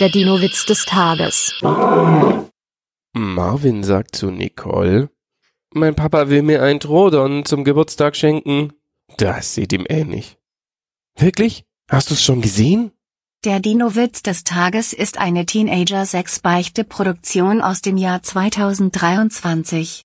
Der Dino-Witz des Tages. Marvin sagt zu Nicole, mein Papa will mir ein Trodon zum Geburtstag schenken. Das sieht ihm ähnlich. Wirklich? Hast du's schon gesehen? Der Dino-Witz des Tages ist eine Teenager-6-Beichte-Produktion aus dem Jahr 2023.